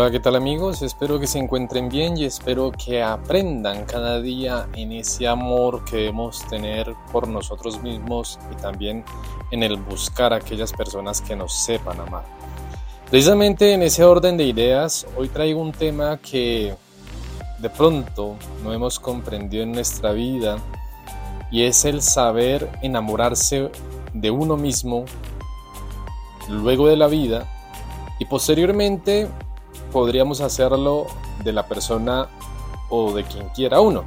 Hola, ¿qué tal amigos? Espero que se encuentren bien y espero que aprendan cada día en ese amor que debemos tener por nosotros mismos y también en el buscar a aquellas personas que nos sepan amar. Precisamente en ese orden de ideas, hoy traigo un tema que de pronto no hemos comprendido en nuestra vida y es el saber enamorarse de uno mismo luego de la vida y posteriormente podríamos hacerlo de la persona o de quien quiera uno.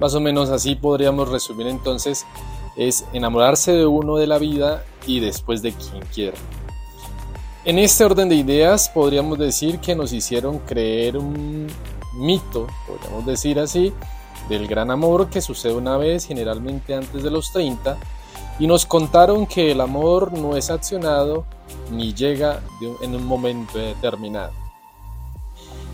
Más o menos así podríamos resumir entonces, es enamorarse de uno de la vida y después de quien quiera. En este orden de ideas podríamos decir que nos hicieron creer un mito, podríamos decir así, del gran amor que sucede una vez, generalmente antes de los 30, y nos contaron que el amor no es accionado ni llega en un momento determinado.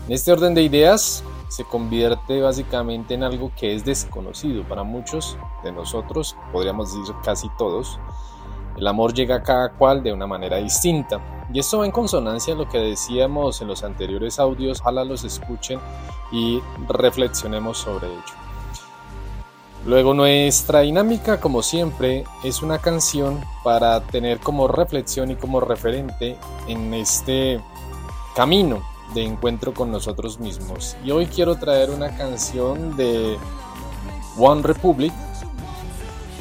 En este orden de ideas se convierte básicamente en algo que es desconocido para muchos de nosotros, podríamos decir casi todos. El amor llega a cada cual de una manera distinta. Y esto va en consonancia a lo que decíamos en los anteriores audios, ojalá los escuchen y reflexionemos sobre ello. Luego nuestra dinámica, como siempre, es una canción para tener como reflexión y como referente en este camino de encuentro con nosotros mismos. Y hoy quiero traer una canción de One Republic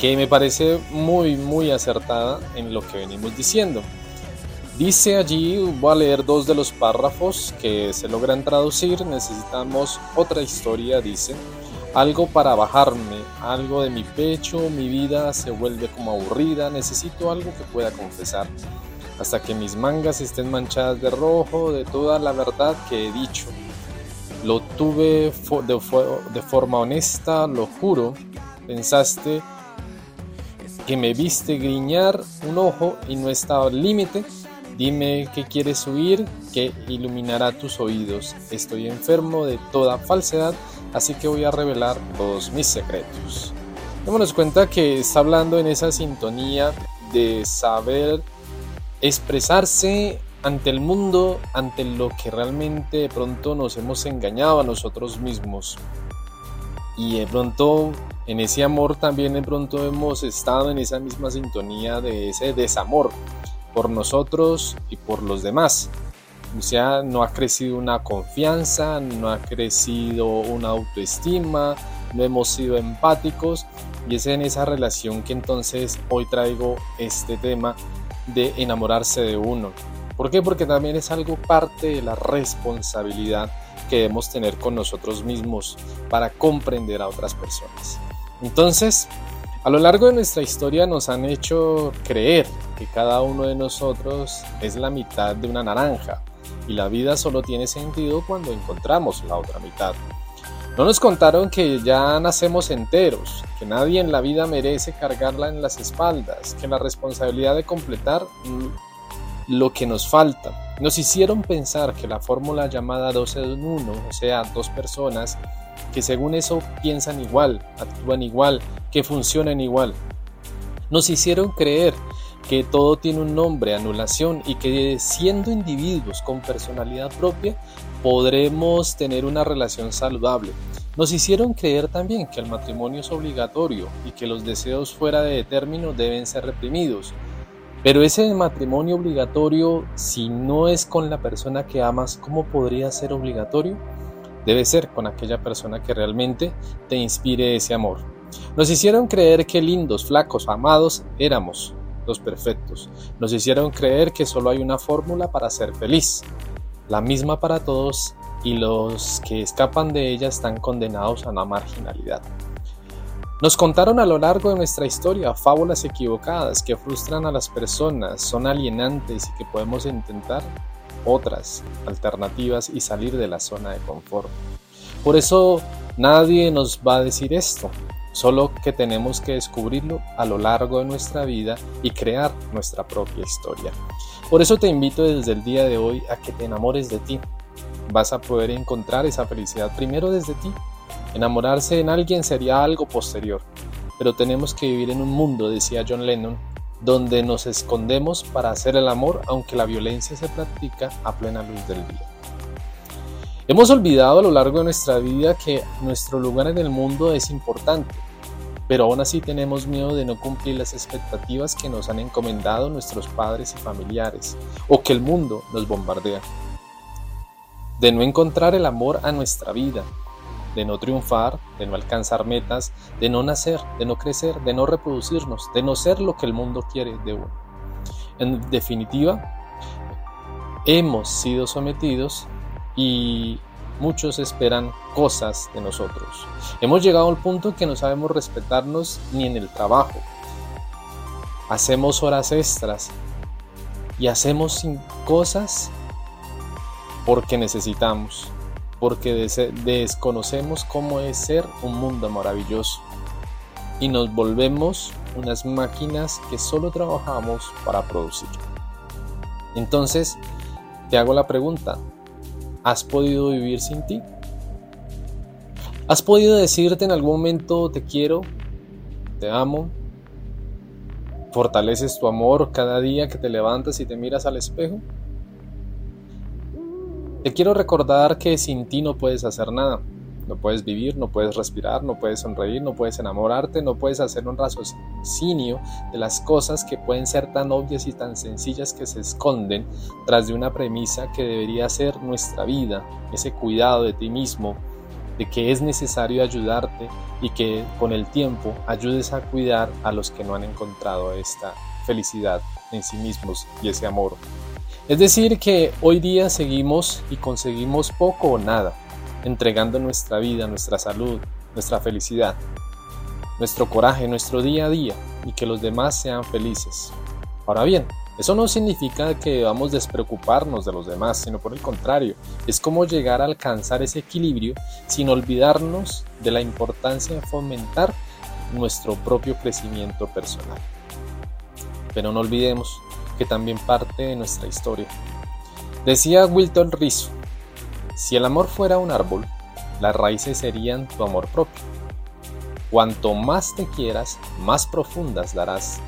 que me parece muy muy acertada en lo que venimos diciendo. Dice allí, voy a leer dos de los párrafos que se logran traducir, necesitamos otra historia, dice, algo para bajarme, algo de mi pecho, mi vida se vuelve como aburrida, necesito algo que pueda confesar hasta que mis mangas estén manchadas de rojo de toda la verdad que he dicho. Lo tuve de, forma honesta, lo juro. Pensaste que me viste griñar un ojo y no estaba al límite. Dime que quieres huir, que iluminará tus oídos. Estoy enfermo de toda falsedad, así que voy a revelar todos mis secretos. Démonos cuenta que está hablando en esa sintonía de saber expresarse ante el mundo, ante lo que realmente de pronto nos hemos engañado a nosotros mismos. Y de pronto en ese amor también de pronto hemos estado en esa misma sintonía de ese desamor por nosotros y por los demás. O sea, no ha crecido una confianza, no ha crecido una autoestima, no hemos sido empáticos y es en esa relación que entonces hoy traigo este tema de enamorarse de uno. ¿Por qué? Porque también es algo parte de la responsabilidad que debemos tener con nosotros mismos para comprender a otras personas. Entonces, a lo largo de nuestra historia nos han hecho creer que cada uno de nosotros es la mitad de una naranja y la vida solo tiene sentido cuando encontramos la otra mitad. No nos contaron que ya nacemos enteros, que nadie en la vida merece cargarla en las espaldas, que la responsabilidad de completar lo que nos falta. Nos hicieron pensar que la fórmula llamada 12 en 1, o sea, dos personas que según eso piensan igual, actúan igual, que funcionan igual. Nos hicieron creer que todo tiene un nombre, anulación, y que siendo individuos con personalidad propia podremos tener una relación saludable. Nos hicieron creer también que el matrimonio es obligatorio y que los deseos fuera de término deben ser reprimidos. Pero ese matrimonio obligatorio, si no es con la persona que amas, ¿cómo podría ser obligatorio? Debe ser con aquella persona que realmente te inspire ese amor. Nos hicieron creer que lindos, flacos, amados éramos, los perfectos. Nos hicieron creer que solo hay una fórmula para ser feliz, la misma para todos y los que escapan de ella están condenados a una marginalidad. Nos contaron a lo largo de nuestra historia fábulas equivocadas que frustran a las personas, son alienantes y que podemos intentar otras alternativas y salir de la zona de confort. Por eso nadie nos va a decir esto, solo que tenemos que descubrirlo a lo largo de nuestra vida y crear nuestra propia historia. Por eso te invito desde el día de hoy a que te enamores de ti. Vas a poder encontrar esa felicidad primero desde ti. Enamorarse en alguien sería algo posterior, pero tenemos que vivir en un mundo, decía John Lennon, donde nos escondemos para hacer el amor aunque la violencia se practica a plena luz del día. Hemos olvidado a lo largo de nuestra vida que nuestro lugar en el mundo es importante, pero aún así tenemos miedo de no cumplir las expectativas que nos han encomendado nuestros padres y familiares, o que el mundo nos bombardea. De no encontrar el amor a nuestra vida, de no triunfar, de no alcanzar metas, de no nacer, de no crecer, de no reproducirnos, de no ser lo que el mundo quiere de uno. En definitiva, hemos sido sometidos y muchos esperan cosas de nosotros. Hemos llegado al punto que no sabemos respetarnos ni en el trabajo. Hacemos horas extras y hacemos cosas porque necesitamos, porque desconocemos cómo es ser un mundo maravilloso y nos volvemos unas máquinas que solo trabajamos para producir. Entonces, te hago la pregunta, ¿Has podido vivir sin ti? ¿Has podido decirte en algún momento te quiero, te amo? ¿Fortaleces tu amor cada día que te levantas y te miras al espejo? Te quiero recordar que sin ti no puedes hacer nada. No puedes vivir, no puedes respirar, no puedes sonreír, no puedes enamorarte, no puedes hacer un raciocinio de las cosas que pueden ser tan obvias y tan sencillas que se esconden tras de una premisa que debería ser nuestra vida, ese cuidado de ti mismo, de que es necesario ayudarte y que con el tiempo ayudes a cuidar a los que no han encontrado esta felicidad en sí mismos y ese amor. Es decir, que hoy día seguimos y conseguimos poco o nada entregando nuestra vida, nuestra salud, nuestra felicidad, nuestro coraje, nuestro día a día y que los demás sean felices. Ahora bien, eso no significa que debamos despreocuparnos de los demás, sino por el contrario, es como llegar a alcanzar ese equilibrio sin olvidarnos de la importancia de fomentar nuestro propio crecimiento personal. Pero no olvidemos que también parte de nuestra historia. Decía Wilton Rizzo, si el amor fuera un árbol, las raíces serían tu amor propio. Cuanto más te quieras, más profundas darás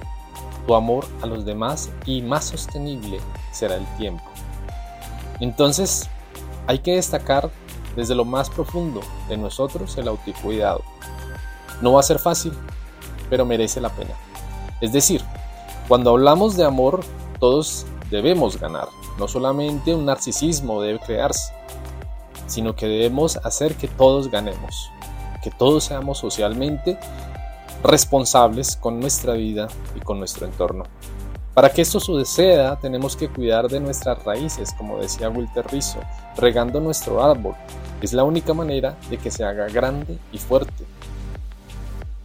tu amor a los demás y más sostenible será el tiempo. Entonces, hay que destacar desde lo más profundo de nosotros el autocuidado. No va a ser fácil, pero merece la pena. Es decir, cuando hablamos de amor, todos debemos ganar. No solamente un narcisismo debe crearse, sino que debemos hacer que todos ganemos, que todos seamos socialmente responsables con nuestra vida y con nuestro entorno. Para que esto suceda, tenemos que cuidar de nuestras raíces, como decía Wilter Rizzo, regando nuestro árbol. Es la única manera de que se haga grande y fuerte.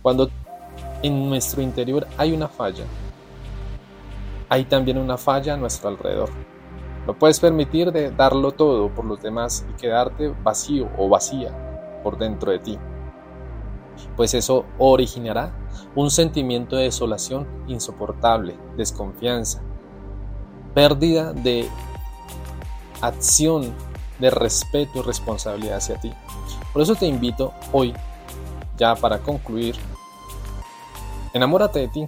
Cuando en nuestro interior hay una falla, hay también una falla a nuestro alrededor. No puedes permitir de darlo todo por los demás y quedarte vacío o vacía por dentro de ti, pues eso originará un sentimiento de desolación insoportable, desconfianza, pérdida de acción, de respeto y responsabilidad hacia ti. Por eso te invito hoy, ya para concluir, enamórate de ti,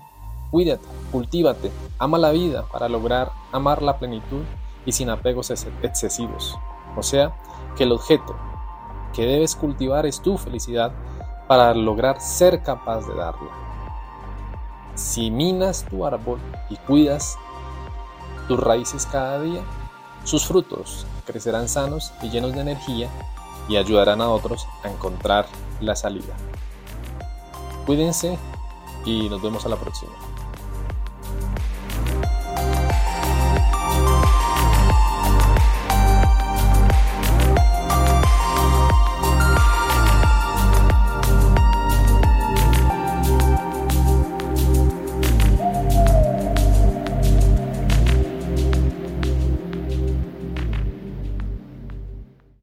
cuídate, cultívate, ama la vida para lograr amar la plenitud y sin apegos excesivos. O sea, que el objeto que debes cultivar es tu felicidad para lograr ser capaz de darla. Si minas tu árbol y cuidas tus raíces cada día, sus frutos crecerán sanos y llenos de energía y ayudarán a otros a encontrar la salida. Cuídense y nos vemos a la próxima.